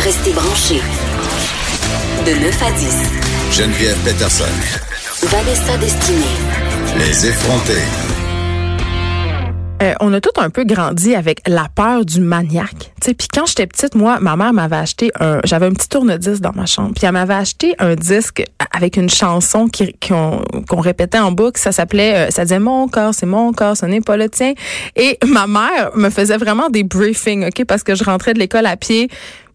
Restez branchés. De 9 à 10. Geneviève Peterson. Vanessa Destinée. Les effrontés. Euh, on a tout un peu grandi avec la peur du maniaque. Tu sais, puis quand j'étais petite, moi, ma mère m'avait acheté un, j'avais un petit tourne-disque dans ma chambre, puis elle m'avait acheté un disque avec une chanson qui qu'on répétait en boucle. Ça s'appelait, euh, ça disait mon corps, c'est mon corps, ce n'est pas le tien. Et ma mère me faisait vraiment des briefings, ok, parce que je rentrais de l'école à pied.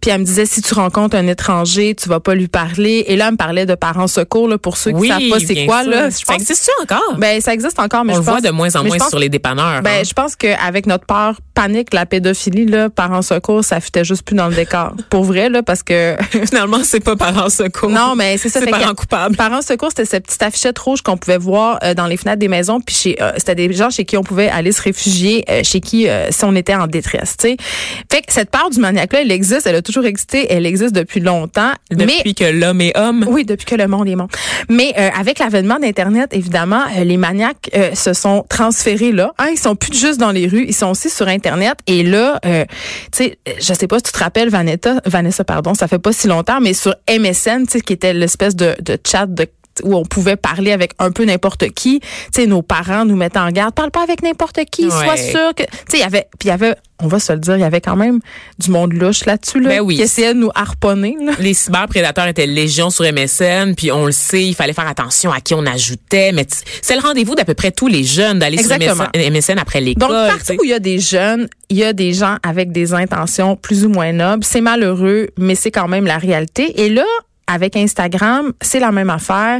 Puis elle me disait si tu rencontres un étranger, tu vas pas lui parler. Et là, elle me parlait de parents secours là, pour ceux qui Oui, savent pas c'est quoi sûr. là. Ça existe encore? Ben ça existe encore, mais On je le voit de moins en moins pense sur les dépanneurs. ben, hein. je pense qu'avec notre peur panique, la pédophilie, là, parents secours, ça fitait juste plus dans le décor. Pour vrai, là, parce que. Finalement, c'est pas parents secours. non, mais c'est ça. C'est parents coupables. Parents secours, c'était cette petite affichette rouge qu'on pouvait voir euh, dans les fenêtres des maisons. Puis chez, euh, c'était des gens chez qui on pouvait aller se réfugier, euh, chez qui, euh, si on était en détresse, tu sais. Fait que cette peur du maniaque-là, elle existe, elle a toujours existé, elle existe depuis longtemps. Depuis mais que l'homme est homme. oui, depuis que le monde est monde. Mais euh, avec l'avènement d'Internet, évidemment, euh, les maniaques euh, se sont transférés là. Hein, ils sont plus juste dans les rues, ils sont aussi sur Internet. Et là, euh, tu sais, je sais pas si tu te rappelles, Vanessa, Vanessa, pardon, ça fait pas si longtemps, mais sur MSN, tu sais, qui était l'espèce de, de chat de où on pouvait parler avec un peu n'importe qui. Tu sais, nos parents nous mettaient en garde. Parle pas avec n'importe qui. Sois sûr que... Tu sais, il y avait... Puis il y avait, on va se le dire, il y avait quand même du monde louche là-dessus, là. Ben oui. Qui essayait de nous harponner, là. Les cyberprédateurs étaient légion sur MSN, puis on le sait, il fallait faire attention à qui on ajoutait. Mais c'est le rendez-vous d'à peu près tous les jeunes d'aller sur. MSN, MSN après l'école. Donc, partout où il y a des jeunes, il y a des gens avec des intentions plus ou moins nobles. C'est malheureux, mais c'est quand même la réalité. Et là, avec Instagram, c'est la même affaire.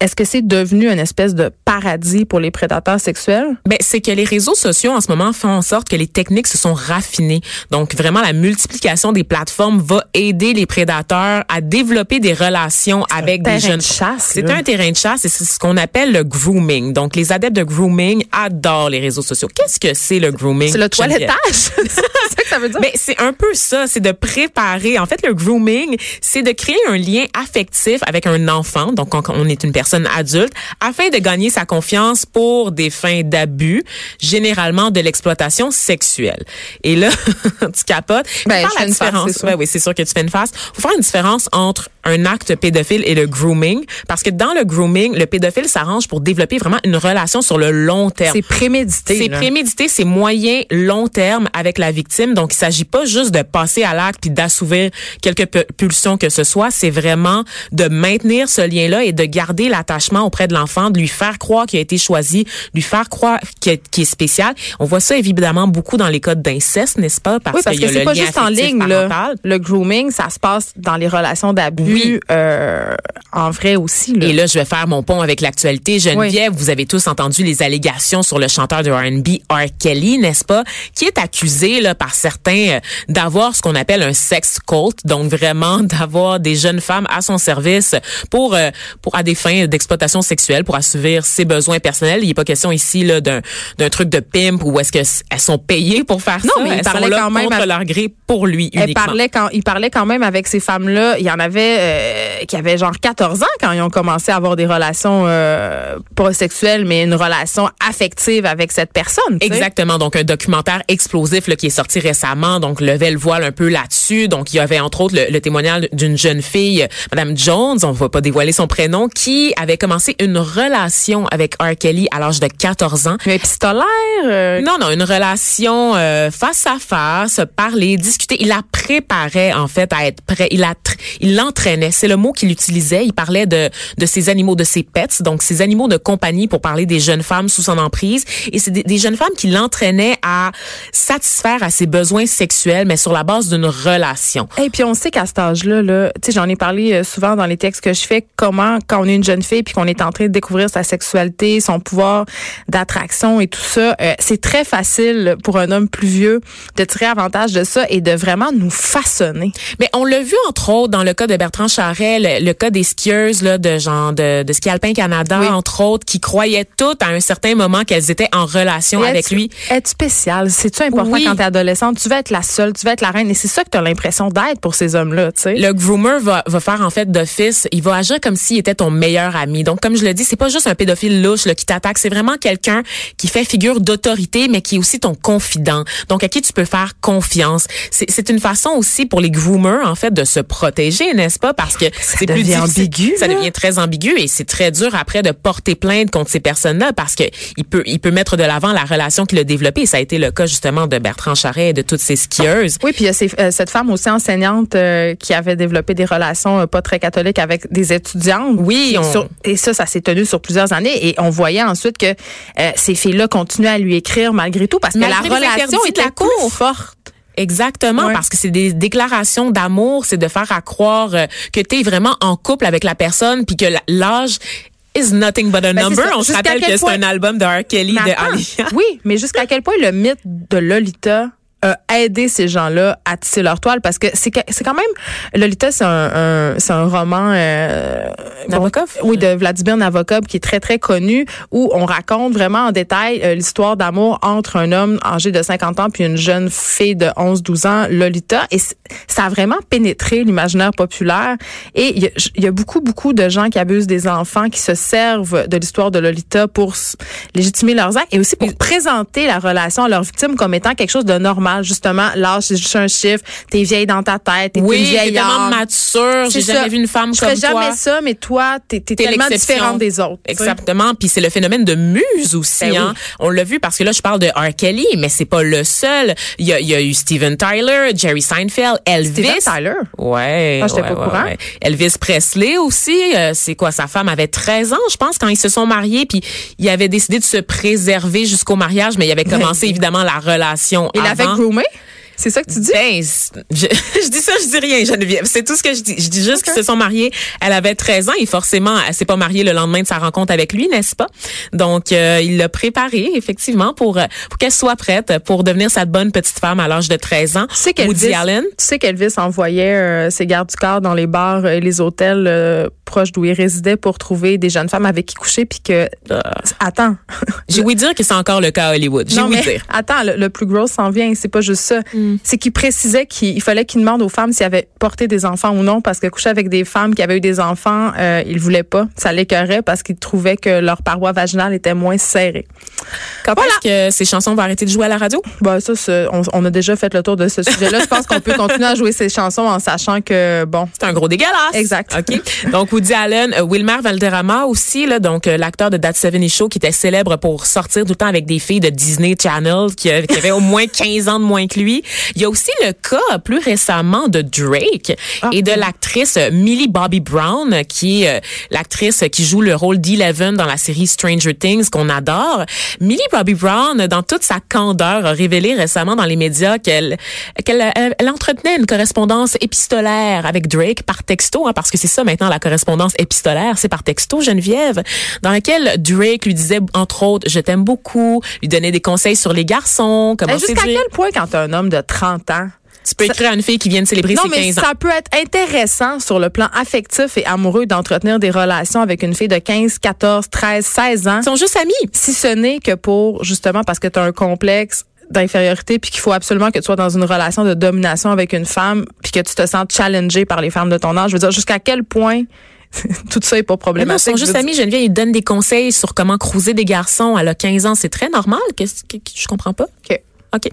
Est-ce que c'est devenu une espèce de paradis pour les prédateurs sexuels? Ben, c'est que les réseaux sociaux en ce moment font en sorte que les techniques se sont raffinées. Donc vraiment la multiplication des plateformes va aider les prédateurs à développer des relations avec des terrain jeunes. de chasse, C'est un terrain de chasse et c'est ce qu'on appelle le grooming. Donc les adeptes de grooming adorent les réseaux sociaux. Qu'est-ce que c'est le grooming C'est le toilettage. c'est ça que ça veut dire? Ben, c'est un peu ça, c'est de préparer. En fait, le grooming, c'est de créer un lien affectif avec un enfant, donc quand on est une personne adulte, afin de gagner sa confiance pour des fins d'abus, généralement de l'exploitation sexuelle. Et là, tu capotes. Faut Ben, faire je fais une face. Ouais, oui, c'est sûr que tu fais une face. Faut faire une différence entre un acte pédophile et le grooming, parce que dans le grooming, le pédophile s'arrange pour développer vraiment une relation sur le long terme. c'est prémédité. C'est prémédité, c'est moyen, long terme avec la victime. Donc, il s'agit pas juste de passer à l'acte puis d'assouvir quelques pu- pulsions que ce soit. C'est vraiment de maintenir ce lien-là et de garder l'attachement auprès de l'enfant, de lui faire croire qu'il a été choisi, lui faire croire qu'il est, spécial. On voit ça évidemment beaucoup dans les cas d'inceste, n'est-ce pas? Parce, Oui, parce que c'est pas juste en ligne. Là. Le grooming, ça se passe dans les relations d'abus Oui. euh, en vrai aussi. Là. Et là, je vais faire mon pont avec l'actualité. Geneviève, vous avez tous entendu les allégations sur le chanteur de R&B R. Kelly, n'est-ce pas, qui est accusé là par certains euh, d'avoir ce qu'on appelle un sex cult, donc vraiment d'avoir des jeunes femmes à son service pour euh, pour à des fins d'exploitation sexuelle, pour assouvir ses besoins personnels. Il n'est pas question ici là d'un d'un truc de pimp ou est-ce que elles sont payées pour faire Non, ça mais il elles parlait sont là quand même contre à- leur gré pour lui Elle uniquement. parlait quand il parlait quand même avec ces femmes-là. Il y en avait euh, qui avaient genre 14 ans quand ils ont commencé à avoir des relations euh, pas sexuelles, mais une relation affective avec cette personne. Exactement. Donc, un documentaire explosif là, qui est sorti récemment, donc levait le voile un peu là-dessus. Donc, il y avait entre autres le, le témoignage d'une jeune fille, euh, Madame Jones, on va pas dévoiler son prénom, qui avait commencé une relation avec R. Kelly à l'âge de 14 ans. Mais épistolaire. euh, Non, non, une relation euh, face à face, parler, discuter. Il la préparait en fait à être prêt. Il la, tr- il l'entraînait. C'est le mot qu'il utilisait. Il parlait de de ses animaux, de ses pets, donc ses animaux de compagnie pour parler des jeunes femmes sous son emprise. Et c'est des, des jeunes femmes qui l'entraînaient à satisfaire à ses besoins sexuels, mais sur la base d'une relation. Et puis on sait qu'à cet âge-là, là, tu sais, j'en ai parlé euh, souvent dans les textes que je fais, comment quand on est une jeune fille puis qu'on est en train de découvrir sa sexualité, son pouvoir d'attraction et tout ça, euh, c'est très facile pour un homme plus vieux de tirer avantage de ça et de vraiment nous façonner. Mais on l'a vu entre autres dans le cas de Bertrand Charret, le, le cas des skieuses là, de genre de, de ski alpin Canada, Oui. entre autres, qui croyaient toutes à un certain moment qu'elles étaient en relation Et avec lui. Être spécial, c'est-tu important Oui. quand t'es adolescente? Tu veux être la seule, tu veux être la reine et c'est ça que tu as l'impression d'être pour ces hommes-là, tu sais. Le groomer va va faire en fait d'office, il va agir comme s'il était ton meilleur ami. Donc comme je le dis, c'est pas juste un pédophile louche là, qui t'attaque, c'est vraiment quelqu'un qui fait figure d'autorité mais qui est aussi ton confident. Donc à qui tu peux faire confiance. C'est une façon aussi pour les groomers en fait de se protéger, n'est-ce pas? Parce que c'est plus ambigu. Ça devient très ambigu et c'est très dur après de porter plainte contre ces personnes-là parce que il peut il peut mettre de l'avant la relation qu'il a développée. Ça a été le cas justement de Bertrand Charret et de toutes ces skieuses. Oui, puis il y a euh, cette femme aussi enseignante euh, qui avait développé des relations euh, pas très catholiques avec des étudiantes. Oui, et ça, ça s'est tenu sur plusieurs années et on voyait ensuite que ces filles-là continuaient à lui écrire malgré tout parce que la relation était la cour forte. Exactement, parce que c'est des déclarations d'amour, c'est de faire à croire que tu es vraiment en couple avec la personne, puis que l'âge is nothing but a ben, number. On se rappelle que c'est un album de R. Kelly de Alia. Oui, mais jusqu'à quel point le mythe de Lolita aider ces gens-là à tisser leur toile parce que c'est c'est quand même Lolita c'est un, c'est un roman euh, Nabokov oui de Vladimir Nabokov qui est très très connu où on raconte vraiment en détail euh, l'histoire d'amour entre un homme âgé de 50 ans puis une jeune fille de 11 12 ans Lolita. Et ça a vraiment pénétré l'imaginaire populaire. Et il y, y, a beaucoup beaucoup de gens qui abusent des enfants qui se servent de l'histoire de Lolita pour légitimer leurs actes et aussi pour présenter la relation à leurs victimes comme étant quelque chose de normal justement, l'âge, c'est juste un chiffre. T'es vieille dans ta tête. T'es oui, une vieille tellement mature. J'ai jamais vu une femme comme toi. Je jamais ça, mais toi, t'es es tellement différente des autres. Exactement. Puis c'est le phénomène de muse aussi. Ben hein. On l'a vu parce que là, je parle de R. Kelly, mais c'est pas le seul. Il y a, il y a eu Steven Tyler, Jerry Seinfeld, Elvis. Steven Tyler? Ouais. Ah, j'étais pas au courant. Elvis Presley aussi. Euh, c'est quoi? Sa femme avait 13 ans, je pense, quand ils se sont mariés. Puis il avait décidé de se préserver jusqu'au mariage, mais il avait commencé évidemment la relation il avant. Groomé? C'est ça que tu dis? Ben, je, je, dis ça, je dis rien, Geneviève. C'est tout ce que je dis. Je dis juste qu'ils se sont mariés. Elle avait 13 ans et forcément, elle s'est pas mariée le lendemain de sa rencontre avec lui, n'est-ce pas? Donc, euh, il l'a préparée, effectivement, pour, euh, pour qu'elle soit prête pour devenir sa bonne petite femme à l'âge de 13 ans. Tu sais qu'Elvis, Tu sais qu'Elvis envoyait euh, ses gardes du corps dans les bars et les hôtels proches d'où il résidait pour trouver des jeunes femmes avec qui coucher puis que, attends. J'ai ouï dire que c'est encore le cas à Hollywood. J'ai ouï dire. Attends, le, plus gros s'en vient. C'est pas juste ça. Mm. Mm. C'est qu'il précisait qu'il fallait qu'il demande aux femmes s'ils avaient porté des enfants ou non, parce que coucher avec des femmes qui avaient eu des enfants, euh, ils voulaient pas. Ça l'écœurait parce qu'ils trouvaient que leur paroi vaginale était moins serrée. Quand est-ce que ces chansons vont arrêter de jouer à la radio? Bah ça, on, a déjà fait le tour de ce sujet-là. Je pense qu'on peut continuer à jouer ces chansons en sachant que bon, c'est un gros dégueulasse. Exact. Ok. Donc Woody Allen, euh, Wilmer Valderrama aussi là, donc euh, l'acteur de That 70 Show qui était célèbre pour sortir tout le temps avec des filles de Disney Channel qui, qui avaient au moins 15 ans de moins que lui. Il y a aussi le cas plus récemment de Drake ah. et de l'actrice Millie Bobby Brown, qui est euh, l'actrice qui joue le rôle d'Eleven dans la série Stranger Things qu'on adore. Millie Bobby Brown, dans toute sa candeur, a révélé récemment dans les médias qu'elle qu'elle elle entretenait une correspondance épistolaire avec Drake par texto, hein, parce que c'est ça maintenant la correspondance épistolaire, c'est par texto, Geneviève, dans laquelle Drake lui disait entre autres je t'aime beaucoup, lui donnait des conseils sur les garçons, comment Jusqu'à quel point quand un homme de 30 ans tu peux écrire à une fille qui vient de célébrer ses 15 ans. Non, mais ça peut être intéressant sur le plan affectif et amoureux d'entretenir des relations avec une fille de 15, 14, 13, 16 ans. Ils sont juste amis. Si ce n'est que pour, justement, parce que tu as un complexe d'infériorité puis qu'il faut absolument que tu sois dans une relation de domination avec une femme puis que tu te sens challengé par les femmes de ton âge. Je veux dire, jusqu'à quel point tout ça est pas problématique. Mais non, ils sont juste amis. Geneviève, ils donnent des conseils sur comment cruiser des garçons. A 15 ans. C'est très normal. Que, que, que je comprends pas. OK.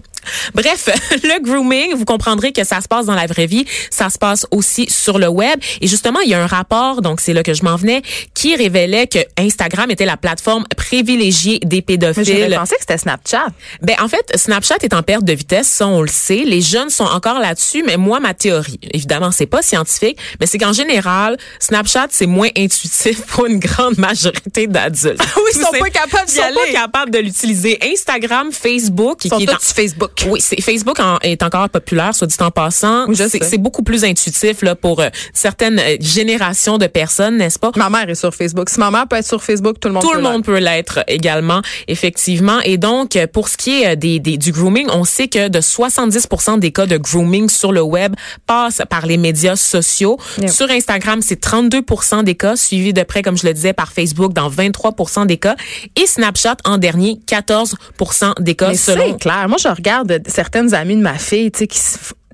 Bref, le grooming, vous comprendrez que ça se passe dans la vraie vie, ça se passe aussi sur le web. Et justement, il y a un rapport, donc c'est là que je m'en venais, qui révélait que Instagram était la plateforme privilégiée des pédophiles. Mais je pensais que c'était Snapchat. Ben en fait, Snapchat est en perte de vitesse, ça on le sait. Les jeunes sont encore là-dessus, mais moi ma théorie, évidemment c'est pas scientifique, mais c'est qu'en général, Snapchat c'est moins intuitif pour une grande majorité d'adultes. oui, ils sont pas capables d'y aller. Ils sont pas capables de l'utiliser. Instagram, Facebook, sont qui Facebook. Oui, c'est Facebook est encore populaire, soit dit en passant. c'est beaucoup plus intuitif là pour euh, certaines euh, générations de personnes, n'est-ce pas? Ma mère est sur Facebook. Si ma mère peut être sur Facebook, tout le monde tout peut le monde peut l'être également, effectivement. Et donc pour ce qui est euh, des, des, du grooming, on sait que de 70% des cas de grooming sur le web passent par les médias sociaux. Sur Instagram, c'est 32% des cas, suivi de près, comme je le disais, par Facebook dans 23% des cas, et Snapchat en dernier, 14% des cas Mais selon. clair. Moi, je regarde certaines amies de ma fille, tu sais, qui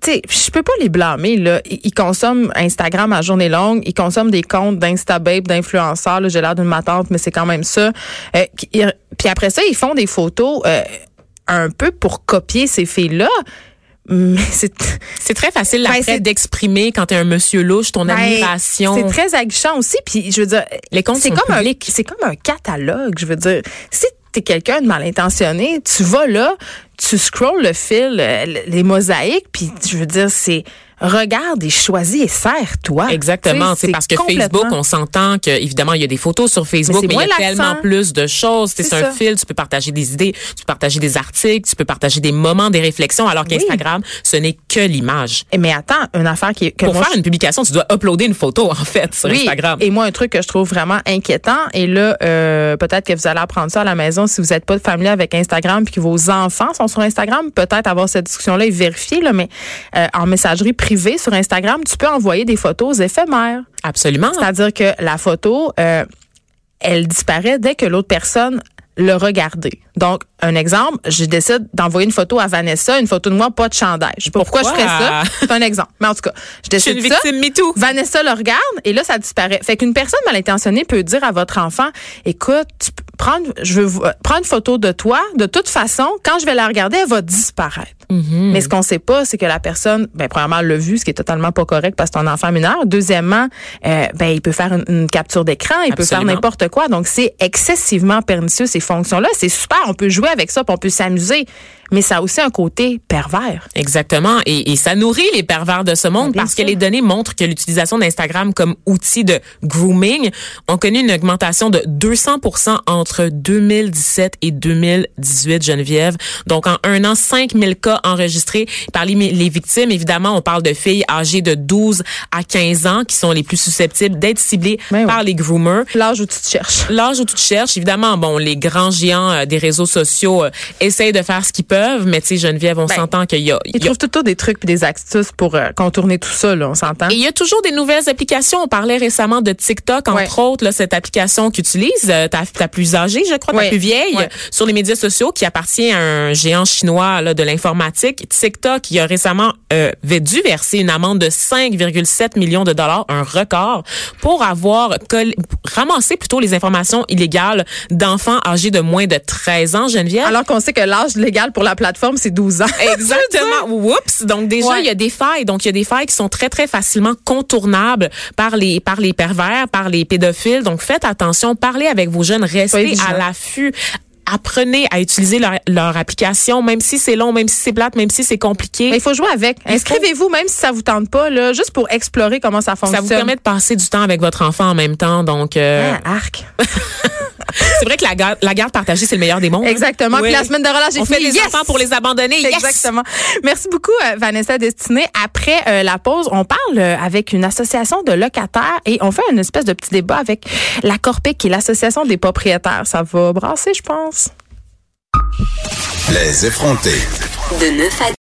tu sais, je peux pas les blâmer là. Ils, consomment Instagram à journée longue, ils consomment des comptes d'Instababe, d'influenceurs. là, J'ai l'air d'une matante, mais c'est quand même ça. Euh, puis après ça, ils font des photos euh, un peu pour copier ces filles-là. Mais c'est C'est très facile Ben, après c'est- d'exprimer quand t'es un monsieur louche ton Ben, admiration. C'est très aguichant aussi. Puis je veux dire, Les comptes c'est comme publics. un, c'est comme un catalogue. Je veux dire, si t'es quelqu'un de mal intentionné, tu vas là, tu scrolls le fil, euh, les mosaïques, puis je veux dire, c'est regarde et choisis et serre-toi. Exactement, c'est parce que Facebook, on s'entend que évidemment il y a des photos sur Facebook, Mais mais, il y a tellement plus de choses. C'est un fil, tu peux partager des idées, tu peux partager des articles, tu peux partager des moments, des réflexions, alors qu'Instagram, ce n'est que l'image. Eh, Mais attends, une affaire qui que Pour moi, faire une publication, tu dois uploader une photo en fait sur Oui, Instagram. Et moi, un truc que je trouve vraiment inquiétant, et là, euh, peut-être que vous allez apprendre ça à la maison si vous n'êtes pas familier avec Instagram puis que vos enfants sont sur Instagram, peut-être avoir cette discussion-là et vérifier, là, mais euh, en messagerie privée sur Instagram, tu peux envoyer des photos éphémères. Absolument. C'est-à-dire que la photo, euh, elle disparaît dès que l'autre personne le regardait. Donc, un exemple, je décide d'envoyer une photo à Vanessa, une photo de moi, pas de chandail. Pourquoi, je ferais ça. C'est un exemple. Mais en tout cas, je Je suis décide une ça. victime MeToo. Vanessa le regarde et là, ça disparaît. Fait qu'une personne mal intentionnée peut dire à votre enfant, écoute, tu peux prendre, je veux prendre une photo de toi. De toute façon, quand je vais la regarder, elle va disparaître. Mm-hmm. Mais ce qu'on sait pas, c'est que la personne, ben, premièrement, elle l'a vu, ce qui est totalement pas correct parce que c'est un enfant mineur. Deuxièmement, euh, ben, il peut faire une, une capture d'écran, il peut faire n'importe quoi. Donc, c'est excessivement pernicieux, ces fonctions-là. C'est super, on peut jouer avec ça, puis on peut s'amuser. Mais ça a aussi un côté pervers. Exactement. Et, et ça nourrit les pervers de ce monde Bien parce sûr. que les données montrent que l'utilisation d'Instagram comme outil de grooming ont connu une augmentation de 200 entre 2017 et 2018, Geneviève. Donc, en un an, 5000 cas enregistrés. Parmi les victimes, évidemment, on parle de filles âgées de 12 à 15 ans qui sont les plus susceptibles d'être ciblées Ben oui. par les groomers. L'âge où tu te cherches. L'âge où tu te cherches, évidemment, bon, les grands géants euh, des réseaux sociaux euh, essayent de faire ce qu'ils peuvent, mais tu sais, Geneviève, on Ben, s'entend qu'il y a, il Ils y a trouvent tout le temps des trucs et des astuces pour euh, contourner tout ça, là, on s'entend. Il y a toujours des nouvelles applications. On parlait récemment de TikTok, entre autres, là, cette application qu'utilise euh, ta, ta plus âgée, je crois, ta Ouais. plus vieille, Ouais. sur les médias sociaux, qui appartient à un géant chinois là, de l'informatique. TikTok, qui a récemment euh, dû verser une amende de 5,7 millions de dollars, un record, pour avoir ramassé plutôt les informations illégales d'enfants âgés de moins de 13 ans, Geneviève. Alors qu'on sait que l'âge légal pour la plateforme, c'est 12 ans. Exactement. Oups. Donc déjà, Ouais. il y a des failles. Donc il y a des failles qui sont très très facilement contournables par les par les pervers, par les pédophiles. Donc faites attention, parlez avec vos jeunes, restez à l'affût. Apprenez à utiliser leur, leur application, même si c'est long, même si c'est plate, même si c'est compliqué. Mais il faut jouer avec. Inscrivez-vous, même si ça vous tente pas, là, juste pour explorer comment ça ça fonctionne. vous permet de passer du temps avec votre enfant en même temps. Donc, euh, Ah, arc. c'est vrai que la garde, la garde partagée, c'est le meilleur des mondes. hein. Exactement. Oui. Puis la semaine de relâche, j'ai On fait fini. Yes! enfants pour les abandonner. Yes! Exactement. Merci beaucoup, euh, Vanessa Destinée. Après euh, la pause, on parle euh, avec une association de locataires et on fait une espèce de petit débat avec la Corpic, qui est l'association des propriétaires. Ça va brasser, je pense. Les effrontés. De 9 à